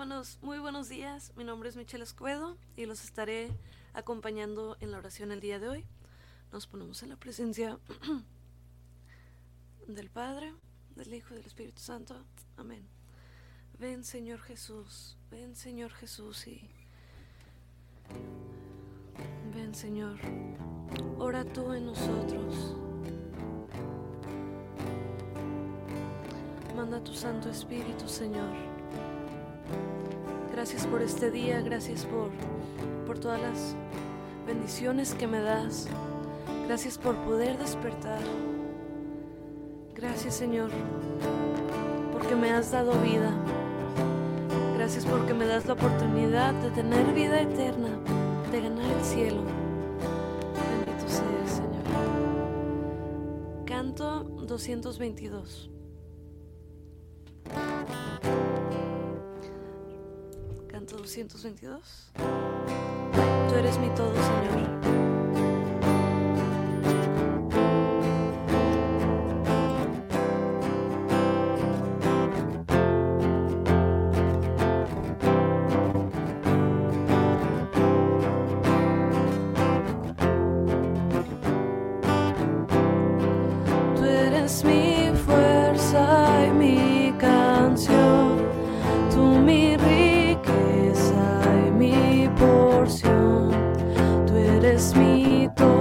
Hermanos, muy buenos días. Mi nombre es Michelle Escuedo y los estaré acompañando en la oración el día de hoy. Nos ponemos en la presencia del Padre, del Hijo y del Espíritu Santo. Amén. Ven Señor Jesús, ven Señor Jesús y ven Señor, ora tú en nosotros. Manda tu Santo Espíritu, Señor. Gracias por este día, gracias por, por todas las bendiciones que me das. Gracias por poder despertar. Gracias, Señor, porque me has dado vida. Gracias porque me das la oportunidad de tener vida eterna, de ganar el cielo. Bendito seas, Señor. Canto 222. Canto 222. Tú eres mi todo, Señor. Todo,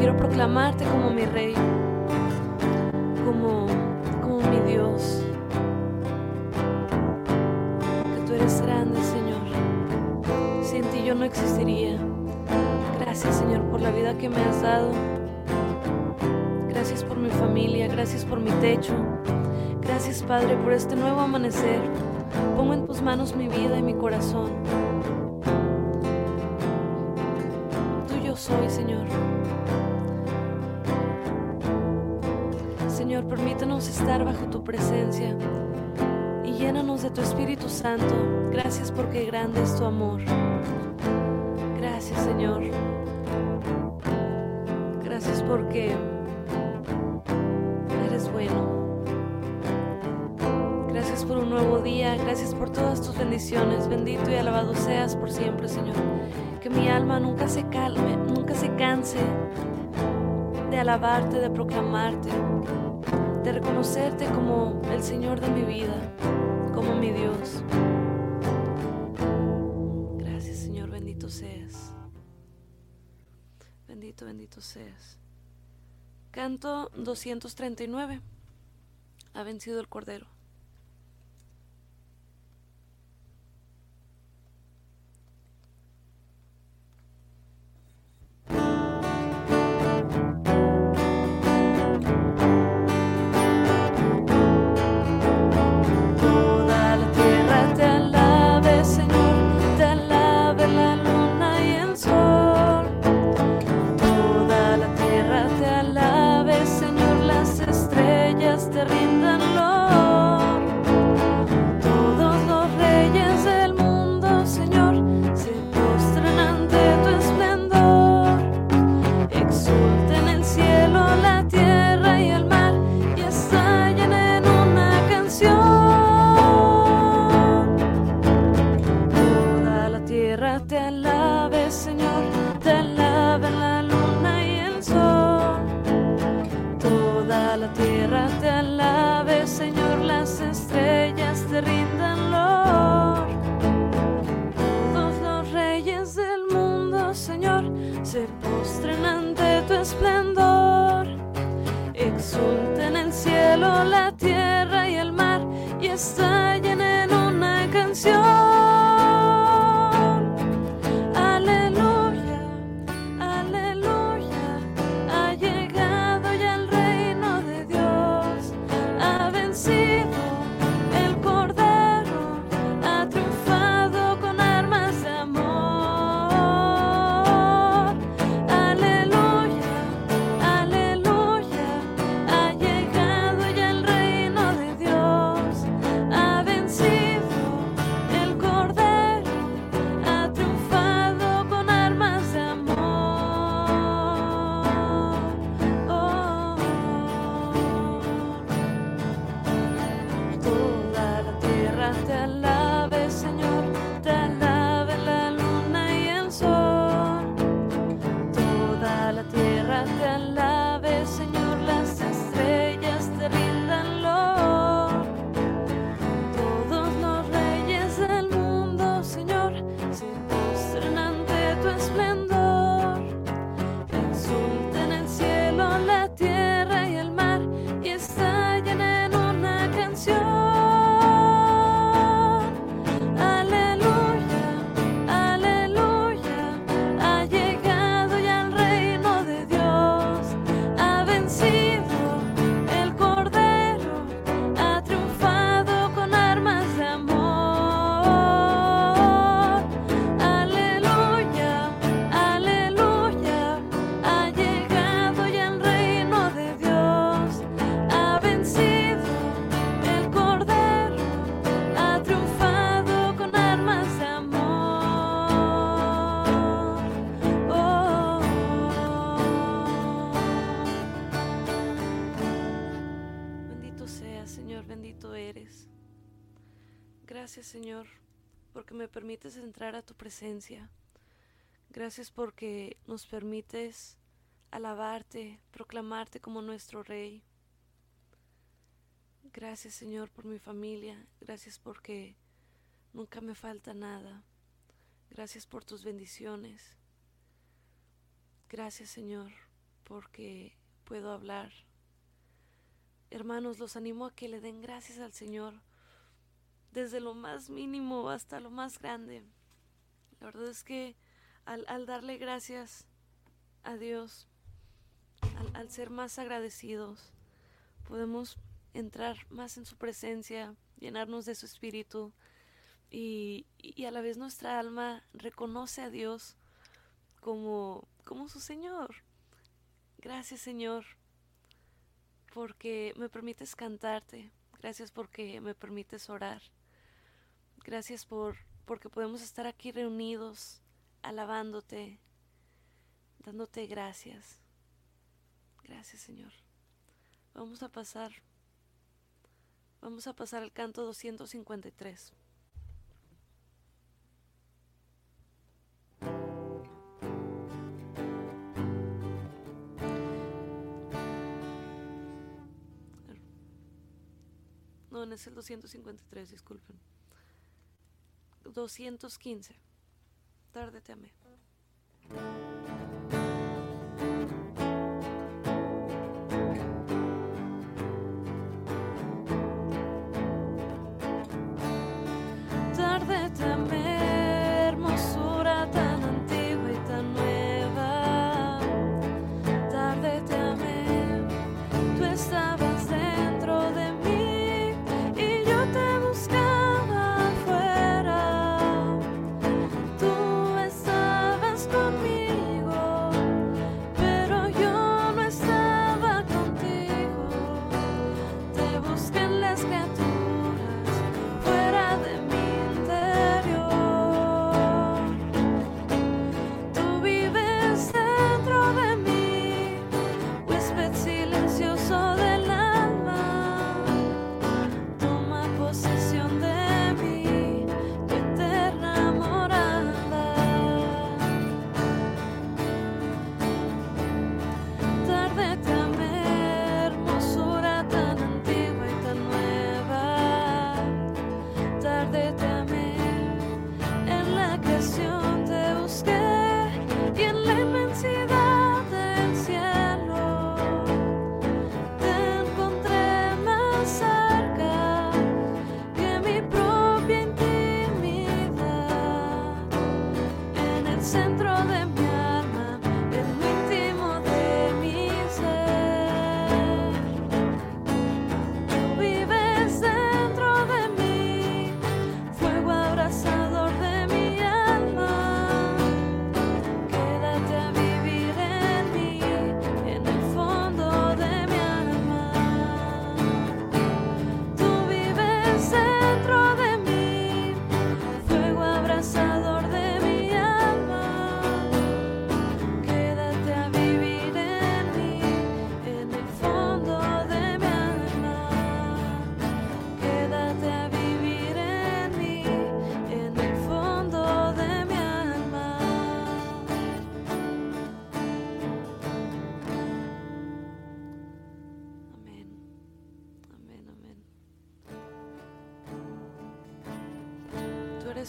quiero proclamarte como mi Rey, como, como mi Dios. Que tú eres grande, Señor. Sin ti yo no existiría. Gracias, Señor, por la vida que me has dado. Gracias por mi familia, gracias por mi techo. Gracias, Padre, por este nuevo amanecer. Pongo en tus manos mi vida y mi corazón. Tuyo soy, Señor. Señor, permítanos estar bajo tu presencia y llénanos de tu Espíritu Santo. Gracias porque grande es tu amor. Gracias, Señor. Gracias porque eres bueno. Gracias por un nuevo día. Gracias por todas tus bendiciones. Bendito y alabado seas por siempre, Señor. Que mi alma nunca se calme, nunca se canse de alabarte, de proclamarte, de reconocerte como el Señor de mi vida, como mi Dios. Gracias Señor, bendito seas. Bendito, bendito seas. Canto 239. Ha vencido el Cordero. A tu presencia. Gracias porque nos permites alabarte, proclamarte como nuestro Rey. Gracias Señor por mi familia. Gracias porque nunca me falta nada. Gracias por tus bendiciones. Gracias Señor porque puedo hablar. Hermanos, los animo a que le den gracias al Señor desde lo más mínimo hasta lo más grande. La verdad es que al, darle gracias a Dios, al, ser más agradecidos, podemos entrar más en su presencia, llenarnos de su espíritu y, a la vez nuestra alma reconoce a Dios como, como su Señor. Gracias Señor. porque me permites cantarte. Gracias porque me permites orar. Gracias por porque podemos estar aquí reunidos alabándote, dándote gracias. Gracias, Señor. Vamos a pasar Vamos a pasar al canto 253. No, no es el 253, disculpen. 215. Tarde te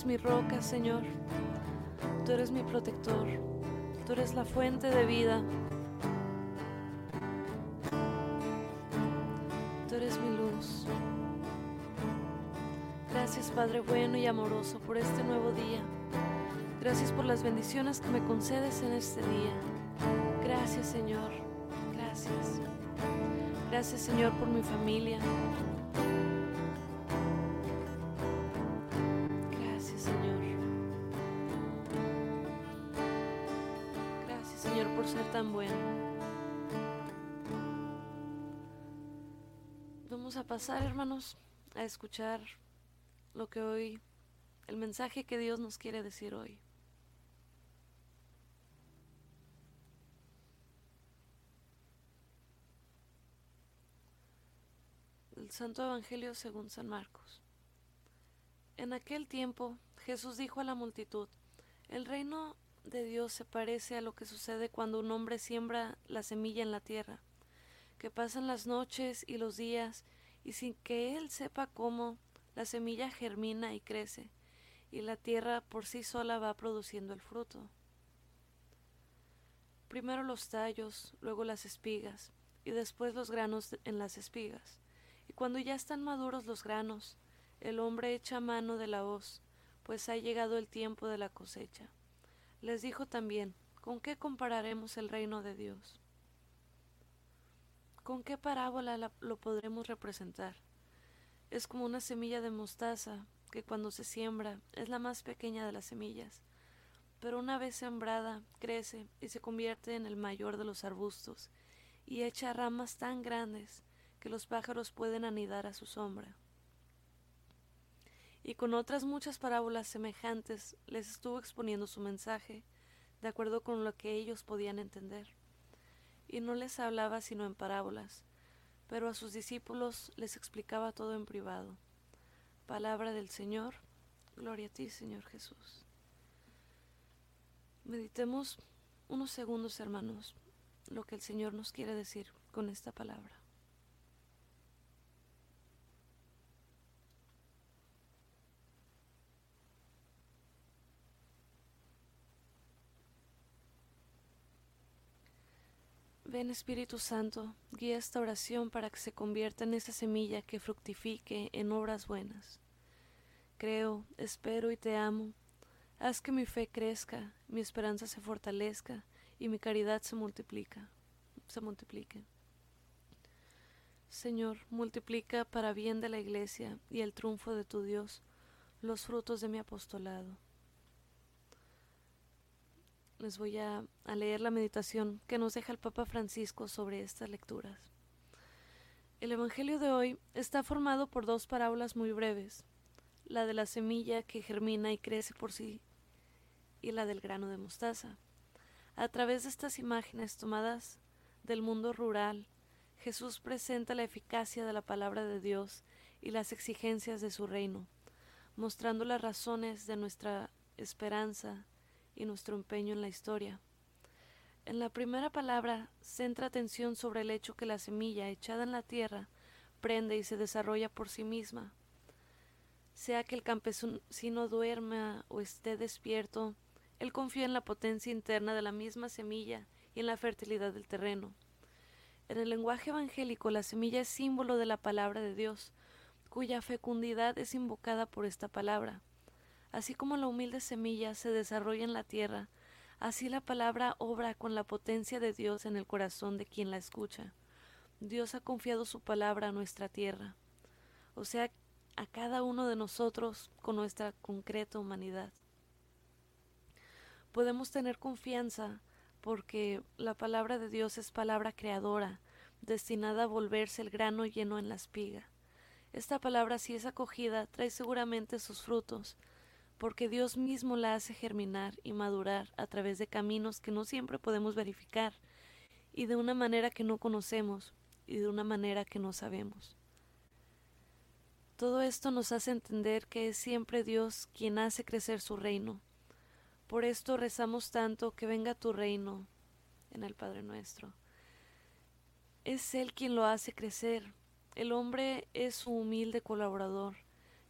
mi roca, Señor. Tú eres mi protector. Tú eres la fuente de vida. Tú eres mi luz. Gracias Padre bueno y amoroso por este nuevo día. Gracias por las bendiciones que me concedes en este día. Gracias Señor. Gracias. Gracias Señor por mi familia. Pasar, hermanos, a escuchar lo que hoy, el mensaje que Dios nos quiere decir hoy. El Santo Evangelio según San Marcos. En aquel tiempo Jesús dijo a la multitud, el reino de Dios se parece a lo que sucede cuando un hombre siembra la semilla en la tierra, que pasan las noches y los días y sin que él sepa cómo, la semilla germina y crece, y la tierra por sí sola va produciendo el fruto. Primero los tallos, luego las espigas, y después los granos en las espigas. Y cuando ya están maduros los granos, el hombre echa mano de la hoz, pues ha llegado el tiempo de la cosecha. Les dijo también, ¿con qué compararemos el reino de Dios? ¿Con qué parábola lo podremos representar? Es como una semilla de mostaza que cuando se siembra es la más pequeña de las semillas, pero una vez sembrada crece y se convierte en el mayor de los arbustos y echa ramas tan grandes que los pájaros pueden anidar a su sombra. Y con otras muchas parábolas semejantes les estuvo exponiendo su mensaje, de acuerdo con lo que ellos podían entender. Y no les hablaba sino en parábolas, pero a sus discípulos les explicaba todo en privado. Palabra del Señor, gloria a ti, Señor Jesús. Meditemos unos segundos, hermanos, lo que el Señor nos quiere decir con esta palabra. Ven Espíritu Santo, guía esta oración para que se convierta en esa semilla que fructifique en obras buenas. Creo, espero y te amo. Haz que mi fe crezca, mi esperanza se fortalezca y mi caridad se multiplica, se multiplique. Señor, multiplica para bien de la Iglesia y el triunfo de tu Dios los frutos de mi apostolado les voy a, leer la meditación que nos deja el Papa Francisco sobre estas lecturas. El Evangelio de hoy está formado por dos parábolas muy breves, la de la semilla que germina y crece por sí y la del grano de mostaza. A través de estas imágenes tomadas del mundo rural, Jesús presenta la eficacia de la palabra de Dios y las exigencias de su reino, mostrando las razones de nuestra esperanza y nuestro empeño en la historia. En la primera palabra centra atención sobre el hecho que la semilla echada en la tierra prende y se desarrolla por sí misma. Sea que el campesino duerma o esté despierto, él confía en la potencia interna de la misma semilla y en la fertilidad del terreno. En el lenguaje evangélico la semilla es símbolo de la palabra de Dios, cuya fecundidad es invocada por esta palabra. Así como la humilde semilla se desarrolla en la tierra, así la palabra obra con la potencia de Dios en el corazón de quien la escucha. Dios ha confiado su palabra a nuestra tierra, o sea, a cada uno de nosotros con nuestra concreta humanidad. Podemos tener confianza porque la palabra de Dios es palabra creadora, destinada a volverse el grano lleno en la espiga. Esta palabra, si es acogida, trae seguramente sus frutos, porque Dios mismo la hace germinar y madurar a través de caminos que no siempre podemos verificar, y de una manera que no conocemos, y de una manera que no sabemos. Todo esto nos hace entender que es siempre Dios quien hace crecer su reino. Por esto rezamos tanto que venga tu reino en el Padre nuestro. Es Él quien lo hace crecer. El hombre es su humilde colaborador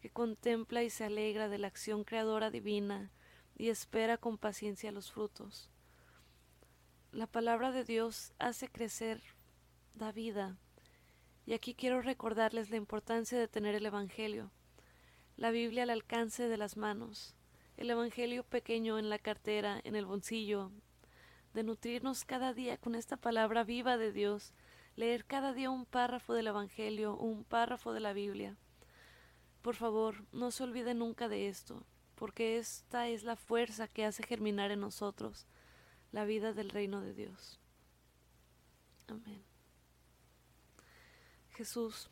que contempla y se alegra de la acción creadora divina y espera con paciencia los frutos. La palabra de Dios hace crecer, da vida. Y aquí quiero recordarles la importancia de tener el Evangelio, la Biblia al alcance de las manos, el Evangelio pequeño en la cartera, en el bolsillo, de nutrirnos cada día con esta palabra viva de Dios, leer cada día un párrafo del Evangelio, un párrafo de la Biblia. Por favor, no se olvide nunca de esto, porque esta es la fuerza que hace germinar en nosotros la vida del reino de Dios. Amén. Jesús,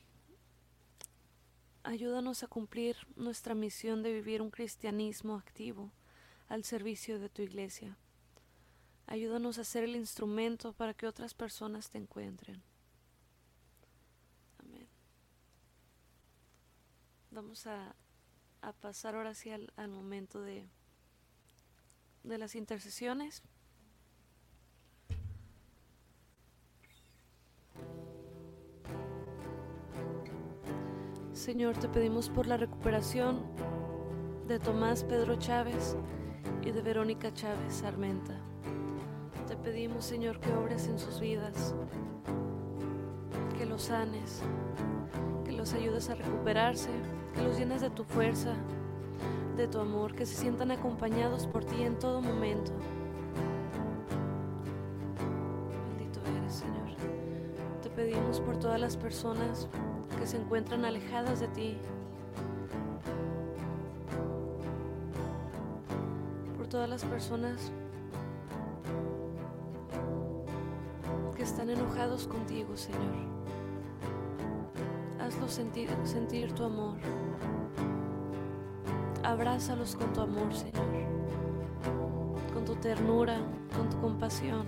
ayúdanos a cumplir nuestra misión de vivir un cristianismo activo al servicio de tu iglesia. Ayúdanos a ser el instrumento para que otras personas te encuentren. Vamos a, pasar ahora sí al, momento de, de las intercesiones. Señor, te pedimos por la recuperación de Tomás Pedro Chávez y de Verónica Chávez Armenta. Te pedimos, Señor, que obres en sus vidas, que los sanes, que los ayudes a recuperarse, que los llenes de tu fuerza, de tu amor, que se sientan acompañados por ti en todo momento. Bendito eres, Señor. Te pedimos por todas las personas que se encuentran alejadas de ti, por todas las personas que están enojados contigo, Señor. Sentir, sentir tu amor. Abrázalos con tu amor, Señor, con tu ternura, con tu compasión.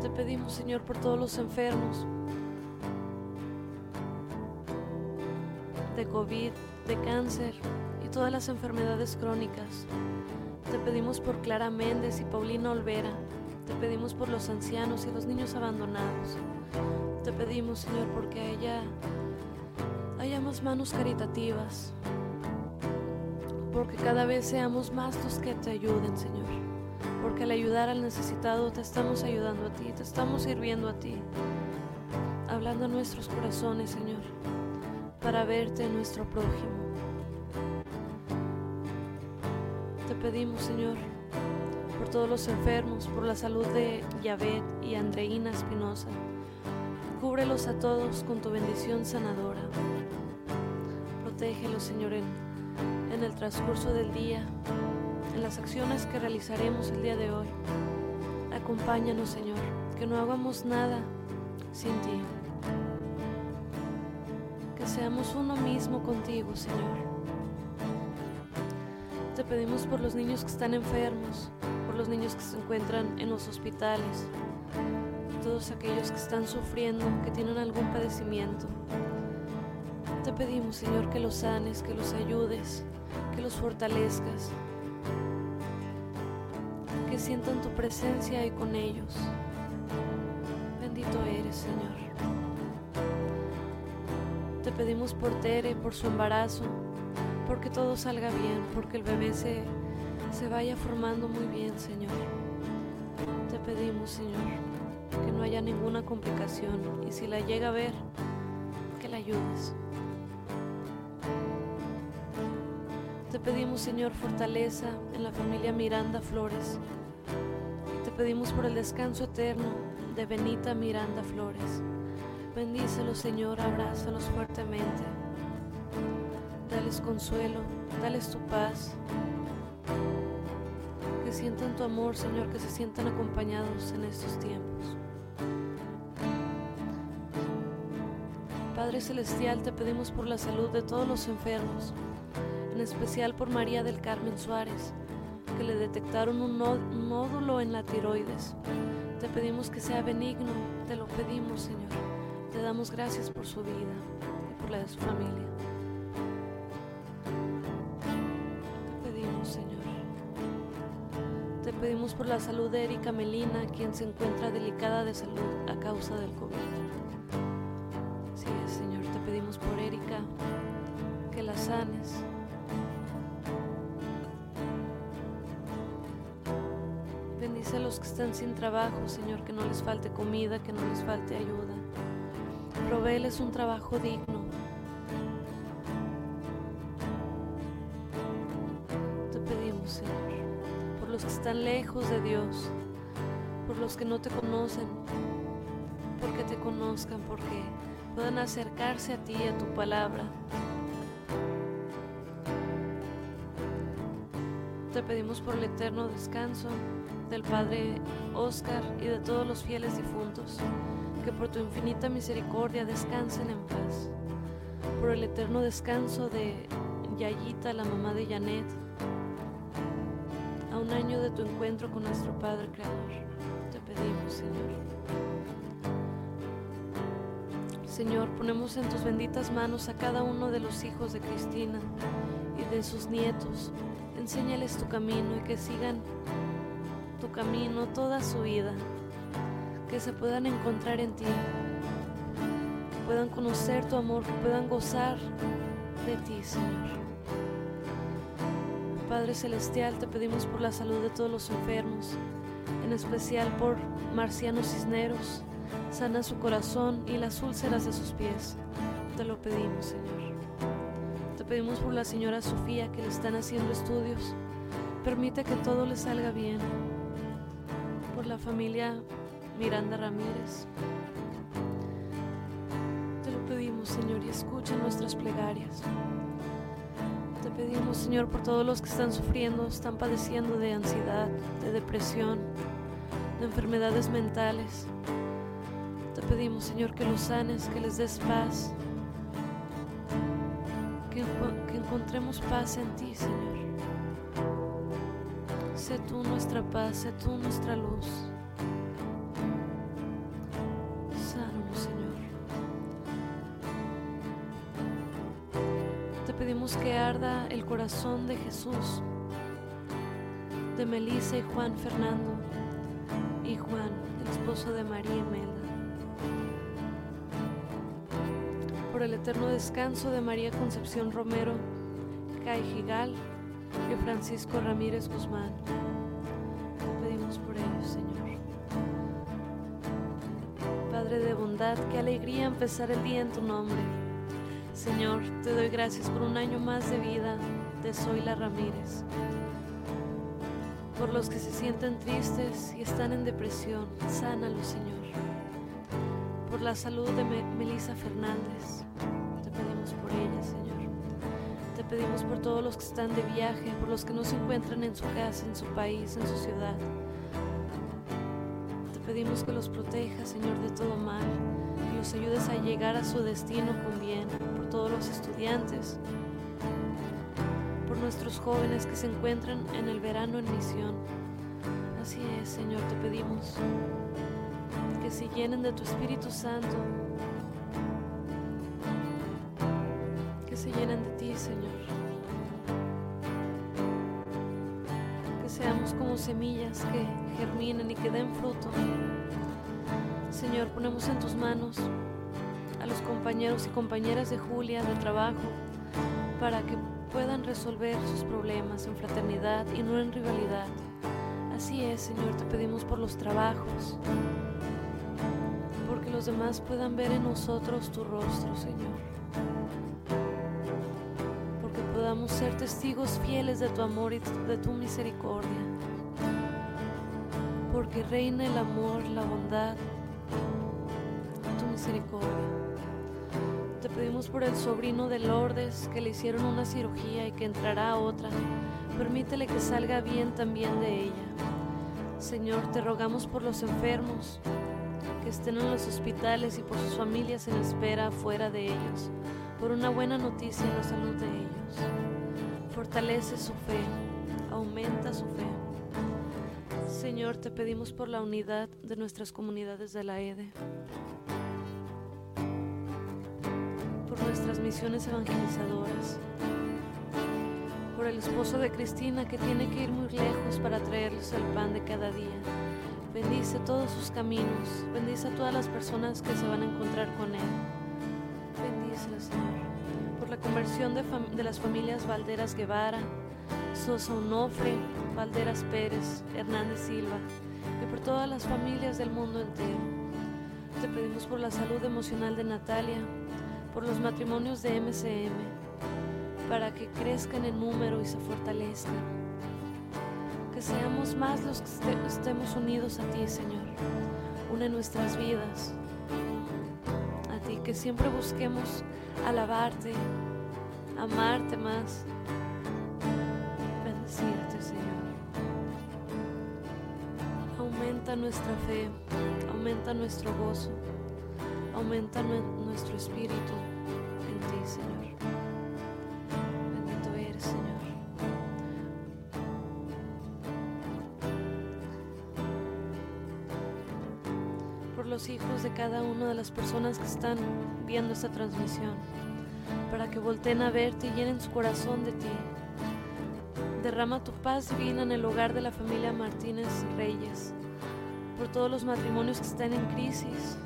Te pedimos, Señor, por todos los enfermos de COVID, de cáncer y todas las enfermedades crónicas. Te pedimos por Clara Méndez y Paulina Olvera. Te pedimos por los ancianos y los niños abandonados. Te pedimos, Señor, porque a ella hayamos manos caritativas. Porque cada vez seamos más los que te ayuden, Señor. Porque al ayudar al necesitado te estamos ayudando a ti, te estamos sirviendo a ti. Hablando a nuestros corazones, Señor, para verte en nuestro prójimo. Te pedimos, Señor, por todos los enfermos, por la salud de Yahvé y Andreina Espinosa. Cúbrelos a todos con tu bendición sanadora. Protégelos, Señor, en, en el transcurso del día, en las acciones que realizaremos el día de hoy. Acompáñanos, Señor, que no hagamos nada sin ti. Que seamos uno mismo contigo, Señor. Te pedimos por los niños que están enfermos, por los niños que se encuentran en los hospitales, todos aquellos que están sufriendo, que tienen algún padecimiento. Te pedimos, Señor, que los sanes, que los ayudes, que los fortalezcas, que sientan tu presencia y con ellos. Bendito eres, Señor. Te pedimos por Tere, por su embarazo, porque todo salga bien, porque el bebé se, se vaya formando muy bien, Señor. Te pedimos, Señor, haya ninguna complicación y si la llega a ver, que la ayudes. Te pedimos, Señor, fortaleza en la familia Miranda Flores. Te pedimos por el descanso eterno de Benita Miranda Flores. Bendícelos, Señor, abrázalos fuertemente. Dales consuelo, dales tu paz. Que sientan tu amor, Señor, que se sientan acompañados en estos tiempos. Celestial, te pedimos por la salud de todos los enfermos, en especial por María del Carmen Suárez, que le detectaron un, nódulo en la tiroides. Te pedimos que sea benigno, te lo pedimos, Señor. Te damos gracias por su vida y por la de su familia. Te pedimos, Señor. Te pedimos por la salud de Erika Melina, quien se encuentra delicada de salud a causa del COVID. Están sin trabajo, Señor, que no les falte comida, que no les falte ayuda. Provéeles un trabajo digno. Te pedimos, Señor, por los que están lejos de Dios, por los que no te conocen, porque te conozcan, porque puedan acercarse a ti, a tu palabra. Te pedimos por el eterno descanso del Padre Oscar y de todos los fieles difuntos que por tu infinita misericordia descansen en paz. Por el eterno descanso de Yayita, la mamá de Janet, a un año de tu encuentro con nuestro Padre Creador. Te pedimos, Señor. Señor, ponemos en tus benditas manos a cada uno de los hijos de Cristina y de sus nietos. Enséñales tu camino y que sigan tu camino toda su vida que se puedan encontrar en ti, puedan conocer tu amor, que puedan gozar de ti, Señor. Padre Celestial, te pedimos por la salud de todos los enfermos, en especial por Marciano Cisneros, sana su corazón y las úlceras de sus pies. Te lo pedimos, Señor. Te pedimos por la señora Sofía que le están haciendo estudios. Permite que todo le salga bien. La familia Miranda Ramírez. Te lo pedimos, Señor, y escucha nuestras plegarias. Te pedimos, Señor, por todos los que están sufriendo, están padeciendo de ansiedad, de depresión, de enfermedades mentales. Te Te pedimos, Señor, que los sanes, que les des paz, que, que encontremos paz en ti, Señor. Sé tú nuestra paz, sé tú nuestra luz. Sánanos, Señor. Te pedimos que arda el corazón de Jesús, de Melissa y Juan Fernando y Juan, el esposo de María Imelda. Por el eterno descanso de María Concepción Romero, Kai Gigal y Francisco Ramírez Guzmán. Te pedimos por ellos, Señor. Padre de bondad, qué alegría empezar el día en tu nombre. Señor, te doy gracias por un año más de vida de Zoila Ramírez. Por los que se sienten tristes y están en depresión, sánalos, Señor. Por la salud de Melissa Fernández, pedimos por todos los que están de viaje, por los que no se encuentran en su casa, en su país, en su ciudad. Te pedimos que los protejas, Señor, de todo mal, y los ayudes a llegar a su destino con bien, por todos los estudiantes, por nuestros jóvenes que se encuentran en el verano en misión. Así es, Señor, te pedimos que se llenen de tu Espíritu Santo se llenen de ti, Señor. Que seamos como semillas que germinen y que den fruto. Señor, ponemos en tus manos a los compañeros y compañeras de Julia de trabajo para que puedan resolver sus problemas en fraternidad y no en rivalidad. Así es, Señor, te pedimos por los trabajos, porque los demás puedan ver en nosotros tu rostro, Señor podamos ser testigos fieles de tu amor y de tu misericordia. Porque reina el amor, la bondad, tu misericordia. Te pedimos por el sobrino de Lourdes que le hicieron una cirugía y que entrará a otra. Permítele que salga bien también de ella. Señor, te rogamos por los enfermos que estén en los hospitales y por sus familias en espera fuera de ellos, por una buena noticia en la salud de ellos. Fortalece su fe, aumenta su fe. Señor, te pedimos por la unidad de nuestras comunidades de la EDE, por nuestras misiones evangelizadoras, por el esposo de Cristina que tiene que ir muy lejos para traerles el pan de cada día. Bendice todos sus caminos, bendice a todas las personas que se van a encontrar con Él. Conversión de, las familias Valderas Guevara, Sosa Onofre, Valderas Pérez, Hernández Silva y por todas las familias del mundo entero. Te pedimos por la salud emocional de Natalia, por los matrimonios de MCM, para que crezcan en número y se fortalezcan. Que seamos más los que estemos unidos a ti, Señor. Une nuestras vidas a ti, que siempre busquemos alabarte, amarte más, bendecirte, Señor. Aumenta nuestra fe, aumenta nuestro gozo, aumenta nuestro espíritu en ti, Señor. Bendito eres, Señor. Por los hijos de cada una de las personas que están viendo esta transmisión para que volteen a verte y llenen su corazón de ti. Derrama tu paz divina en el hogar de la familia Martínez Reyes, por todos los matrimonios que están en crisis.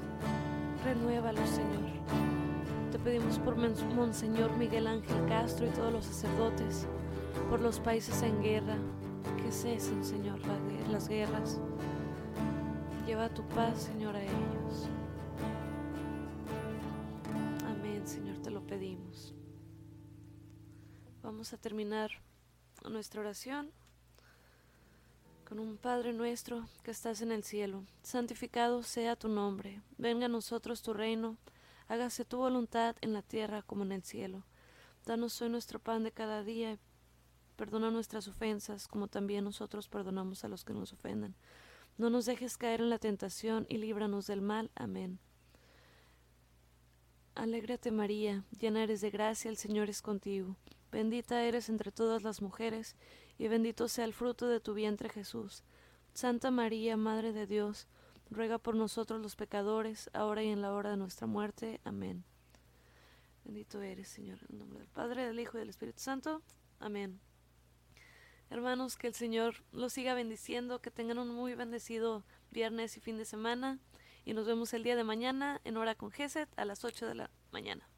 Renuévalos, Señor. Te pedimos por Monseñor Miguel Ángel Castro y todos los sacerdotes, por los países en guerra, que cesen, Señor, las guerras. Lleva tu paz, Señor, a ellos. A terminar nuestra oración con un Padre nuestro que estás en el cielo. Santificado sea tu nombre. Venga a nosotros tu reino. Hágase tu voluntad en la tierra como en el cielo. Danos hoy nuestro pan de cada día. Perdona nuestras ofensas como también nosotros perdonamos a los que nos ofenden. No nos dejes caer en la tentación y líbranos del mal. Amén. Alégrate María, llena eres de gracia, el Señor es contigo. Bendita eres entre todas las mujeres, y bendito sea el fruto de tu vientre Jesús. Santa María, Madre de Dios, ruega por nosotros los pecadores, ahora y en la hora de nuestra muerte. Amén. Bendito eres, Señor, en el nombre del Padre, del Hijo y del Espíritu Santo. Amén. Hermanos, que el Señor los siga bendiciendo, que tengan un muy bendecido viernes y fin de semana y nos vemos el día de mañana en hora con Geset a las 8 de la mañana.